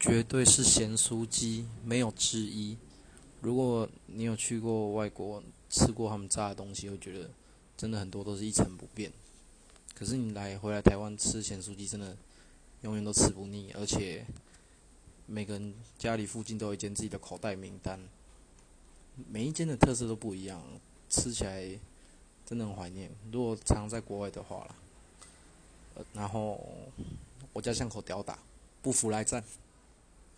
绝对是咸酥鸡，没有之一。如果你有去过外国，吃过他们炸的东西，会觉得真的很多都是一成不变。可是你来回来台湾吃咸酥鸡，真的永远都吃不腻，而且每个人家里附近都有一间自己的口袋名单，每一间的特色都不一样，吃起来真的很怀念。如果常在国外的话啦，然后我家巷口屌打，不服来战。